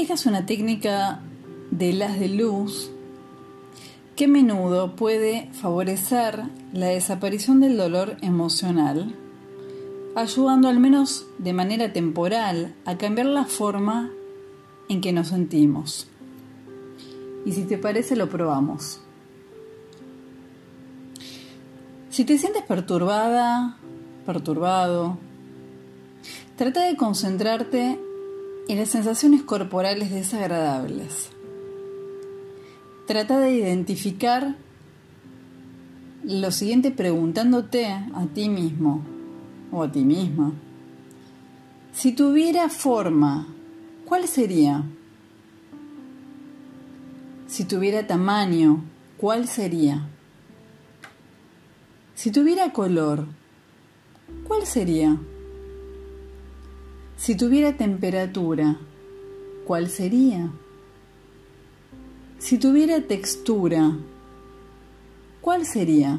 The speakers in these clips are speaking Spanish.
Esta es una técnica de las de luz que a menudo puede favorecer la desaparición del dolor emocional, ayudando al menos de manera temporal a cambiar la forma en que nos sentimos. Y si te parece, lo probamos. Si te sientes perturbada, perturbado, trata de concentrarte en las sensaciones corporales desagradables. Trata de identificar lo siguiente preguntándote a ti mismo o a ti misma. Si tuviera forma, ¿cuál sería? Si tuviera tamaño, ¿cuál sería? Si tuviera color, ¿cuál sería? Si tuviera temperatura, ¿cuál sería? Si tuviera textura, ¿cuál sería?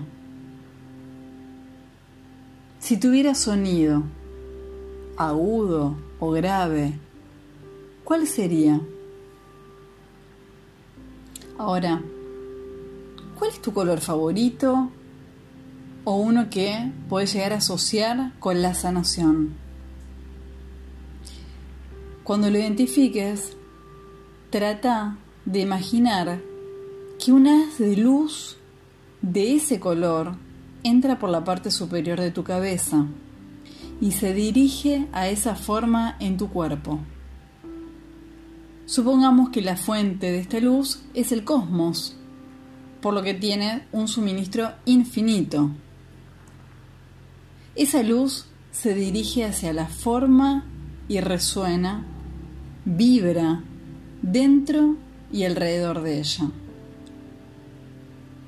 Si tuviera sonido, agudo o grave, ¿cuál sería? Ahora, ¿cuál es tu color favorito o uno que puedes llegar a asociar con la sanación? Cuando lo identifiques, trata de imaginar que un haz de luz de ese color entra por la parte superior de tu cabeza y se dirige a esa forma en tu cuerpo. Supongamos que la fuente de esta luz es el cosmos, por lo que tiene un suministro infinito. Esa luz se dirige hacia la forma y resuena, vibra dentro y alrededor de ella.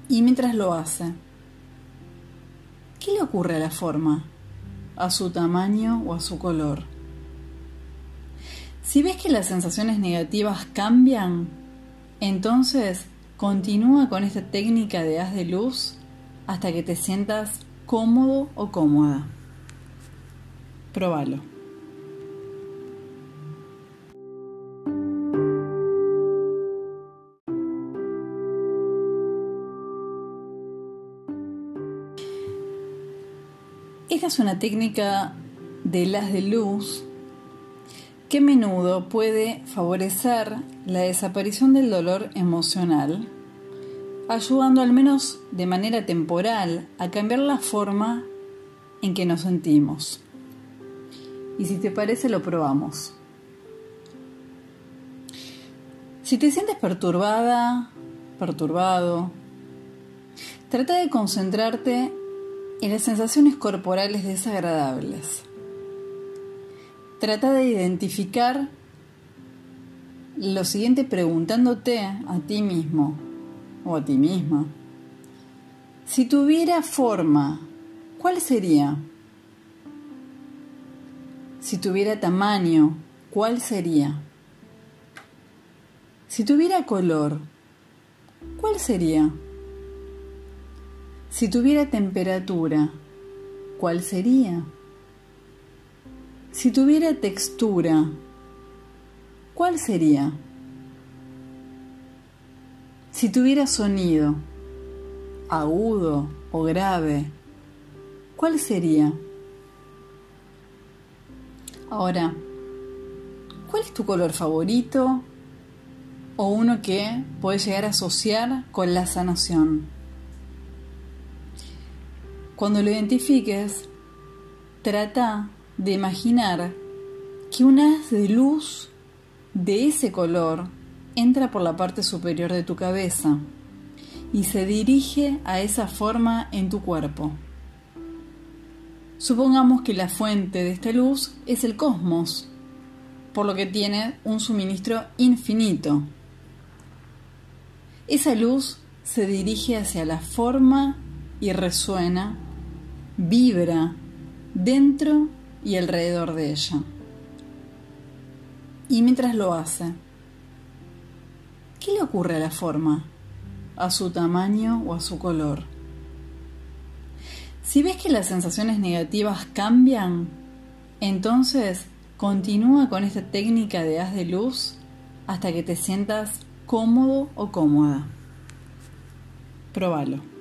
Y mientras lo hace, ¿qué le ocurre a la forma? ¿A su tamaño o a su color? Si ves que las sensaciones negativas cambian, entonces continúa con esta técnica de haz de luz hasta que te sientas cómodo o cómoda. Próbalo. Esta es una técnica de las de luz que a menudo puede favorecer la desaparición del dolor emocional, ayudando al menos de manera temporal a cambiar la forma en que nos sentimos. Y si te parece, lo probamos. Si te sientes perturbada, perturbado, trata de concentrarte y las sensaciones corporales desagradables. Trata de identificar lo siguiente preguntándote a ti mismo o a ti misma. Si tuviera forma, ¿cuál sería? Si tuviera tamaño, ¿cuál sería? Si tuviera color, ¿cuál sería? Si tuviera temperatura, ¿cuál sería? Si tuviera textura, ¿cuál sería? Si tuviera sonido, agudo o grave, ¿cuál sería? Ahora, ¿cuál es tu color favorito o uno que puedes llegar a asociar con la sanación? Cuando lo identifiques, trata de imaginar que un haz de luz de ese color entra por la parte superior de tu cabeza y se dirige a esa forma en tu cuerpo. Supongamos que la fuente de esta luz es el cosmos, por lo que tiene un suministro infinito. Esa luz se dirige hacia la forma y resuena, vibra dentro y alrededor de ella. Y mientras lo hace, ¿qué le ocurre a la forma? ¿A su tamaño o a su color? Si ves que las sensaciones negativas cambian, entonces continúa con esta técnica de haz de luz hasta que te sientas cómodo o cómoda. Próbalo.